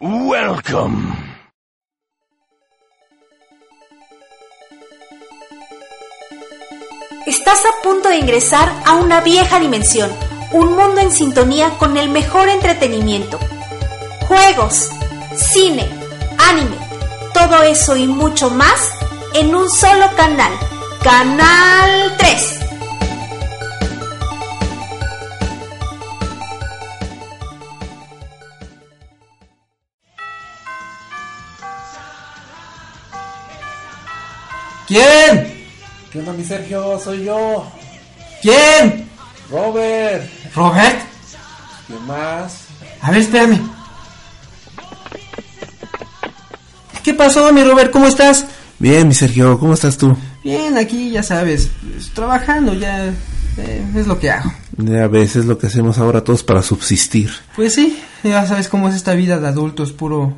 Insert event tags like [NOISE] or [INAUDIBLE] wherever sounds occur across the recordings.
Welcome. Estás a punto de ingresar a una vieja dimensión, un mundo en sintonía con el mejor entretenimiento. Juegos, cine, anime, todo eso y mucho más en un solo canal. Canal 3. ¿Quién? ¿Qué onda, mi Sergio? Soy yo, ¿Quién? Robert. ¿Robert? ¿Qué más? A ver, espérame. ¿Qué pasó, mi Robert? ¿Cómo estás? Bien, mi Sergio, ¿cómo estás tú? Bien, aquí ya sabes, pues, trabajando ya eh, es lo que hago. A veces lo que hacemos ahora todos para subsistir. Pues sí, ya sabes cómo es esta vida de adultos, puro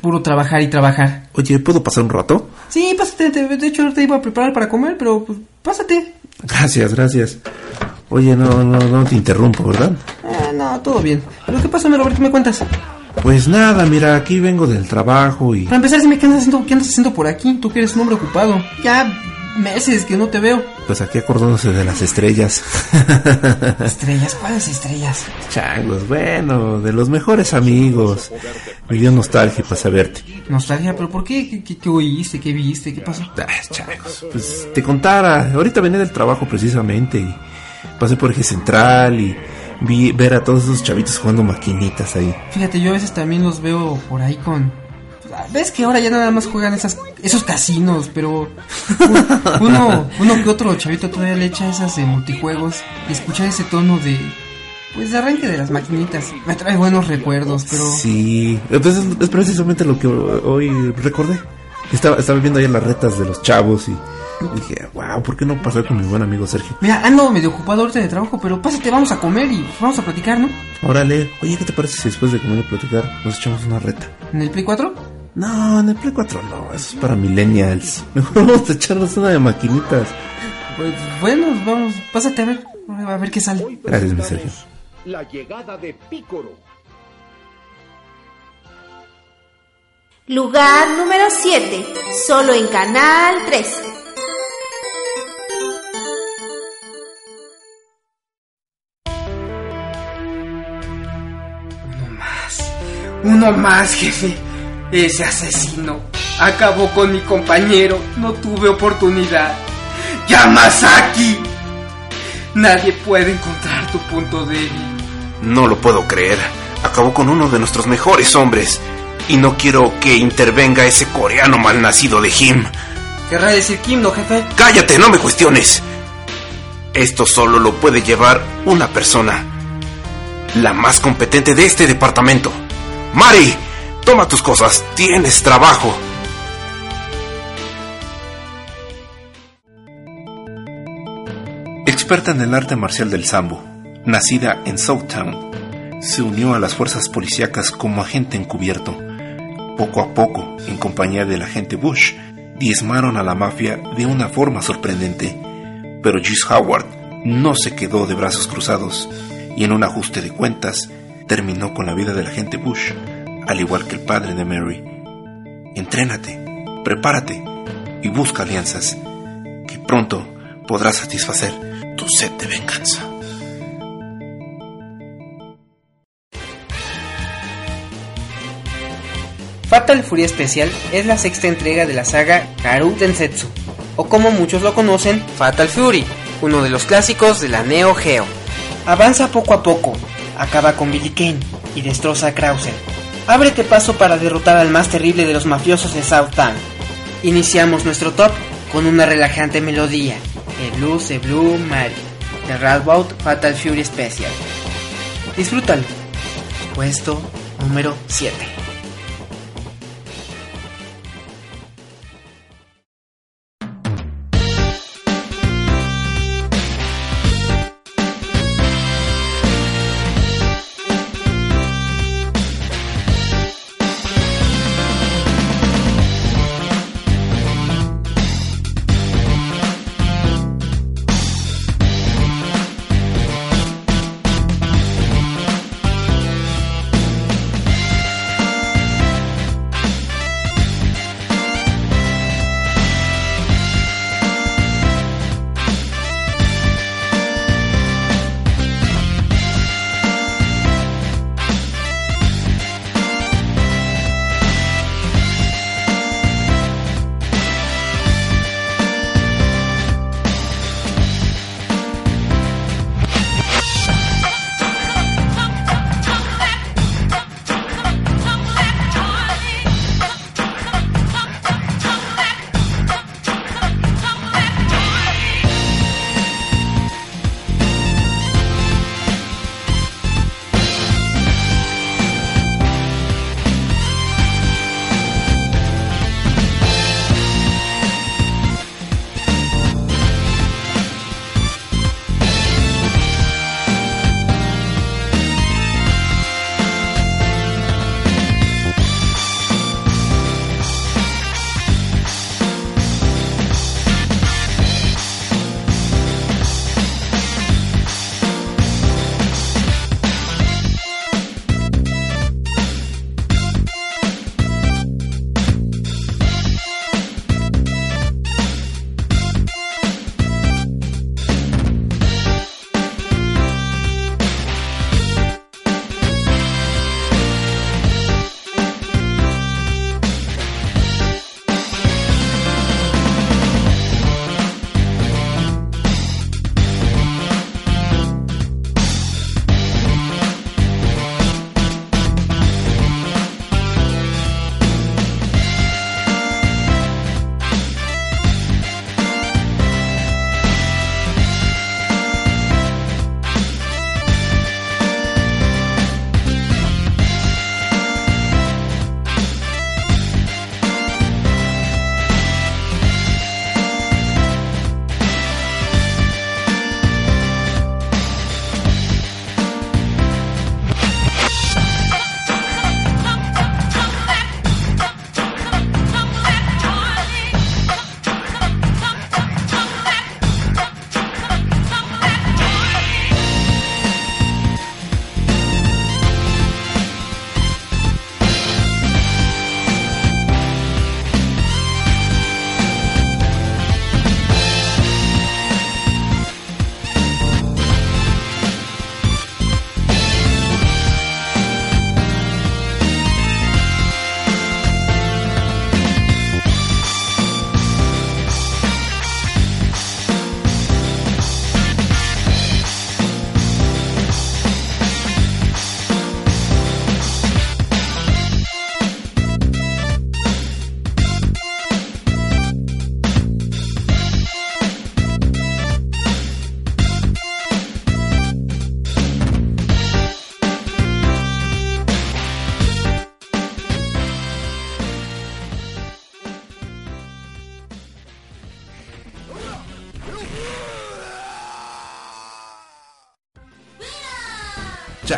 puro trabajar y trabajar. Oye, ¿puedo pasar un rato? Sí, pásate, te- de hecho ahorita iba a preparar para comer, pero pues, pásate. Gracias, gracias. Oye, no, no, no te interrumpo, ¿verdad? Ah, no, todo bien. Pero ¿qué pasa, mi Robert? ¿Qué me cuentas? Pues nada, mira, aquí vengo del trabajo y... Para empezar, dime, ¿qué andas haciendo, qué andas haciendo por aquí? Tú que eres un hombre ocupado. Ya meses que no te veo. Pues aquí acordándose de las estrellas. [LAUGHS] Estrellas, ¿cuáles estrellas? Changos, bueno, de los mejores amigos. Me dio nostalgia para saberte. Nostalgia, pero ¿por qué? ¿Qué, qué, qué oíste? ¿Qué viste? ¿Qué pasó? Ah, changos. Pues te contara, ahorita venía del trabajo precisamente y pasé por eje central y vi ver a todos esos chavitos jugando maquinitas ahí. Fíjate, yo a veces también los veo por ahí con... Ves que ahora ya nada más juegan esas, esos casinos, pero uno, uno que otro chavito todavía le echa esas de multijuegos y escuchar ese tono de... Pues de arranque de las maquinitas. Me trae buenos recuerdos, pero... Sí, entonces es precisamente lo que hoy recordé. Estaba, estaba viendo ahí las retas de los chavos y dije, wow, ¿por qué no pasar con mi buen amigo Sergio? Mira, ando medio ocupado ahorita de trabajo, pero pásate, vamos a comer y vamos a platicar, ¿no? Órale, oye, ¿qué te parece si después de comer y platicar nos echamos una reta? ¿En el Play 4? No, en el Play 4 no, eso es para millennials. [LAUGHS] Mejor vamos a echarnos una de maquinitas. Pues bueno, vamos, pásate a ver, a ver qué sale. Gracias, mi Sergio. La llegada de Pícoro. Lugar número 7, solo en Canal 3. Uno más. Uno más, jefe. Ese asesino acabó con mi compañero. No tuve oportunidad. Yamasaki. Nadie puede encontrar tu punto débil. No lo puedo creer. Acabó con uno de nuestros mejores hombres. Y no quiero que intervenga ese coreano malnacido de Jim. Querrá decir Kim, ¿no, jefe? Cállate, no me cuestiones. Esto solo lo puede llevar una persona. La más competente de este departamento. Mari, toma tus cosas. Tienes trabajo. Experta en el arte marcial del sambo, nacida en Southtown, se unió a las fuerzas policíacas como agente encubierto. Poco a poco, en compañía del agente Bush, diezmaron a la mafia de una forma sorprendente. Pero Juice Howard no se quedó de brazos cruzados y en un ajuste de cuentas terminó con la vida del agente Bush, al igual que el padre de Mary. Entrénate, prepárate y busca alianzas que pronto podrás satisfacer tu sed de venganza. Fatal Fury Special es la sexta entrega de la saga Karu Densetsu, o como muchos lo conocen, Fatal Fury, uno de los clásicos de la Neo Geo. Avanza poco a poco, acaba con Billy Kane y destroza a Krauser. Ábrete paso para derrotar al más terrible de los mafiosos de Southtown. Iniciamos nuestro top con una relajante melodía, el blues de Blue Mary, de Radbout Fatal Fury Special. Disfrútalo. Puesto número 7.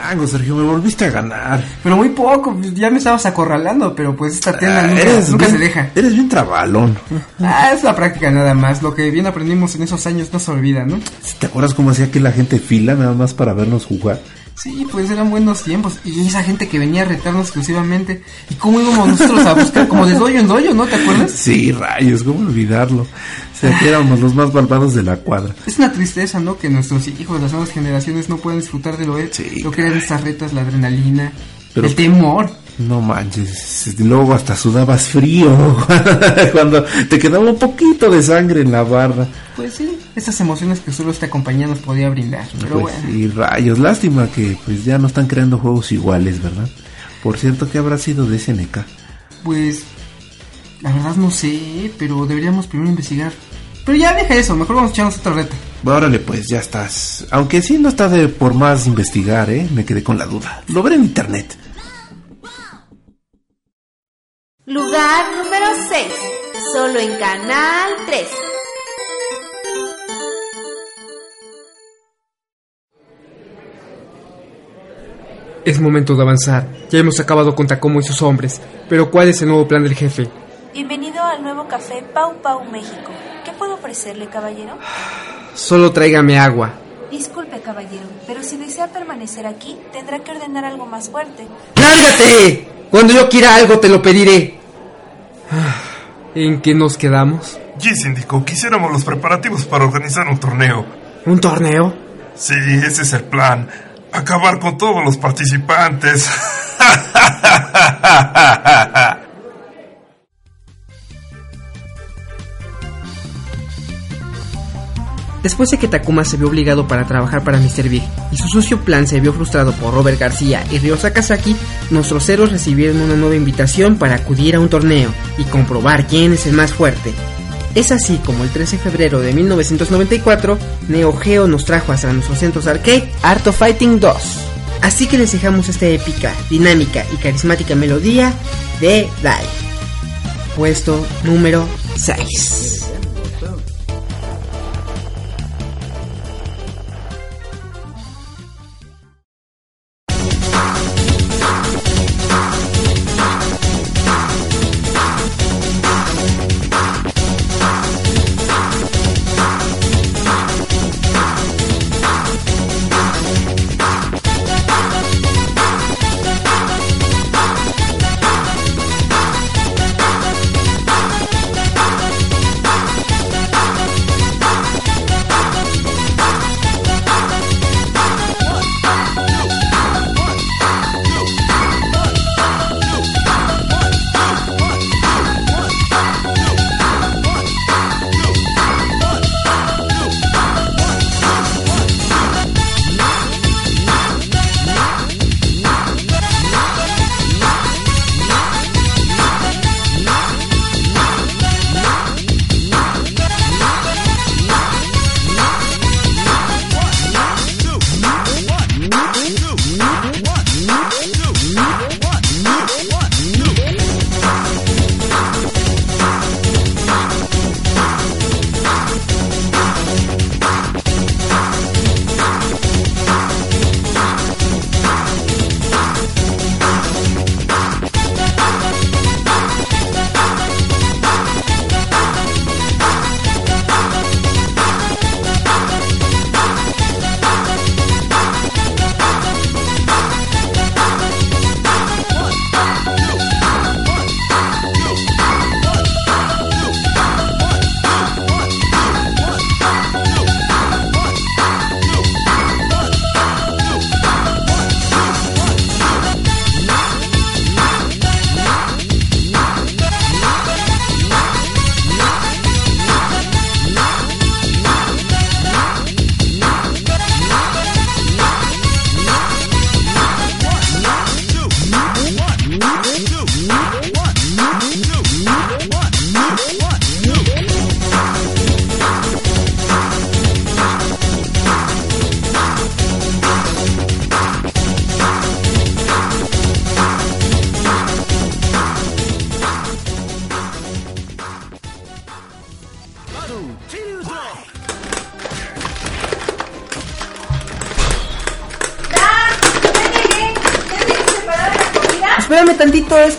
Chango, Sergio, me volviste a ganar. Pero muy poco, ya me estabas acorralando, pero pues esta tela Ah, nunca, eres nunca bien- se deja. Eres bien trabalón. Ah, es la práctica nada más, lo que bien aprendimos en esos años no se olvida, ¿no? ¿Te acuerdas cómo hacía que la gente fila nada más para vernos jugar? Sí, pues eran buenos tiempos. Y esa gente que venía a retarnos exclusivamente. ¿Y cómo íbamos nosotros a buscar? Como de doyo en doyo, ¿no? ¿Te acuerdas? Sí, rayos, ¿cómo olvidarlo? O sea, que éramos los más malvados de la cuadra. Es una tristeza, ¿no? Que nuestros hijos, las nuevas generaciones, no puedan disfrutar de lo, Sí, lo que eran estas retas, la adrenalina, Pero- el temor. No manches, luego hasta sudabas frío [LAUGHS] cuando te quedaba un poquito de sangre en la barra. Pues sí, esas emociones que solo esta compañía nos podía brindar. Pero Pues bueno, sí, rayos, lástima que pues ya no están creando juegos iguales, ¿verdad? Por cierto, ¿qué habrá sido de SNK? pues la verdad no sé, pero deberíamos primero investigar. Pero ya deja eso, mejor vamos a echarnos otra reta. Órale, pues ya estás. Aunque sí no está de por más investigar, ¿eh? Me quedé con la duda. Lo veré en internet. Lugar número 6. Solo en Canal 3. Es momento de avanzar. Ya hemos acabado con Tacomo y sus hombres. Pero ¿cuál es el nuevo plan del jefe? Bienvenido al nuevo café Pau Pau México. ¿Qué puedo ofrecerle, caballero? Solo tráigame agua. Disculpe, caballero, pero si desea permanecer aquí, tendrá que ordenar algo más fuerte. ¡Lárgate! Cuando yo quiera algo te lo pediré. Ah, ¿En qué nos quedamos? Sí, síndico, quisiéramos los preparativos para organizar un torneo. ¿Un torneo? Sí, ese es el plan. Acabar con todos los participantes. [LAUGHS] [LAUGHS] Después de que Takuma se vio obligado para trabajar para Mr. Big y su sucio plan se vio frustrado por Robert García y Ryo Sakazaki, nuestros héroes recibieron una nueva invitación para acudir a un torneo y comprobar quién es el más fuerte. Es así como el 13 de febrero de 1994, Neo Geo nos trajo hasta nuestros centros arcade Art of Fighting 2. Así que les dejamos esta épica, dinámica y carismática melodía de Dai. Puesto número 6.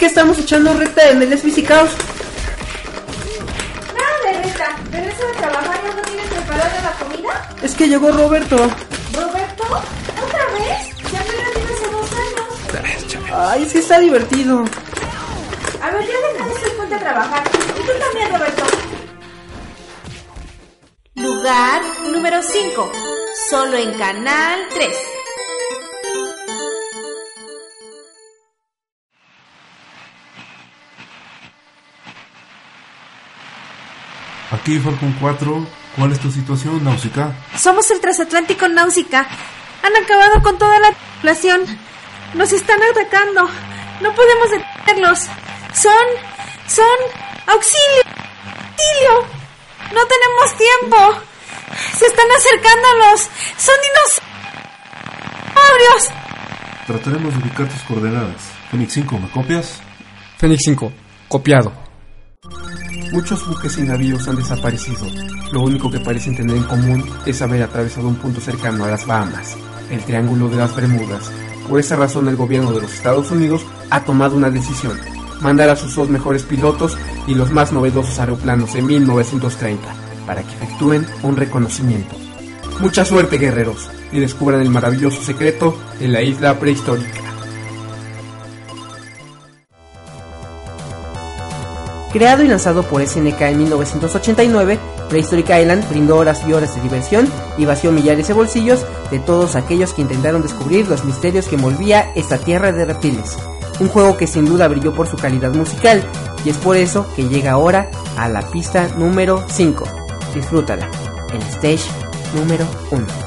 Estamos echando recta en el SBC Caos. Nada de reta. ¿Regresa de trabajar no tienes preparada la comida? Es que llegó Roberto. ¿Roberto? ¿Otra vez? Ya apenas tiene hace dos años. Ay, es que está divertido. A ver, ya deja de eso y ponte a trabajar. Y tú también, Roberto. Lugar número 5. Solo en Canal 3. Aquí Falcon 4, ¿cuál es tu situación, Náusica? Somos el transatlántico Náusica. Han acabado con toda la población. Nos están atacando. No podemos detenerlos. Son... son... auxilio. Auxilio. No tenemos tiempo. Se están acercando los... son dinosaurios. Trataremos de ubicar tus coordenadas. Phoenix 5, ¿me copias? Fénix 5, copiado. Muchos buques y navíos han desaparecido. Lo único que parecen tener en común es haber atravesado un punto cercano a las Bahamas, el Triángulo de las Bermudas. Por esa razón el gobierno de los Estados Unidos ha tomado una decisión, mandar a sus dos mejores pilotos y los más novedosos aeroplanos en 1930 para que efectúen un reconocimiento. Mucha suerte guerreros y descubran el maravilloso secreto de la isla prehistórica. Creado y lanzado por SNK en 1989, Prehistoric Island brindó horas y horas de diversión y vació millares de bolsillos de todos aquellos que intentaron descubrir los misterios que envolvía esta tierra de reptiles. Un juego que sin duda brilló por su calidad musical y es por eso que llega ahora a la pista número 5. Disfrútala, el stage número 1.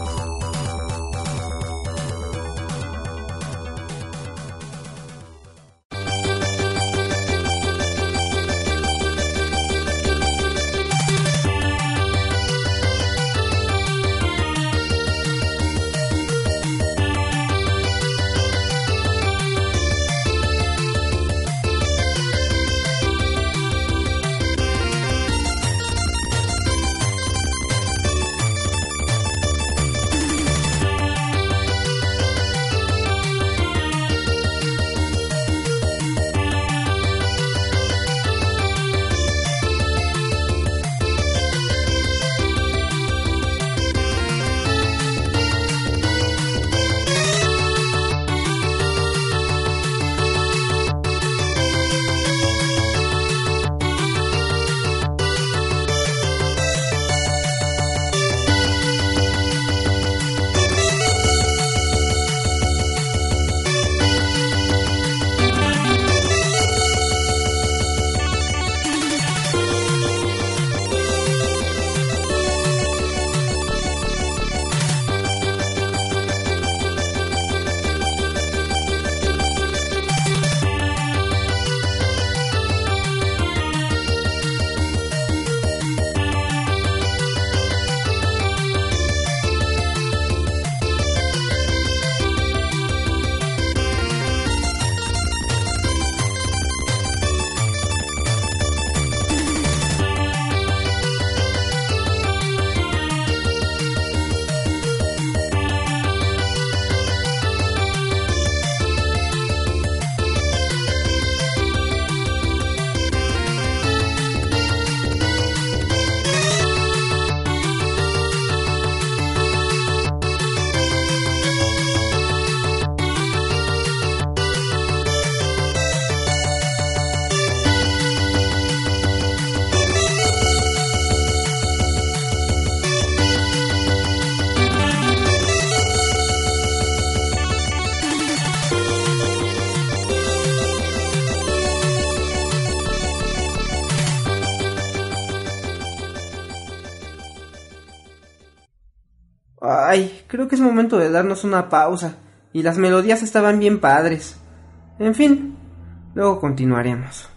Creo que es momento de darnos una pausa. Y las melodías estaban bien padres. En fin, luego continuaremos.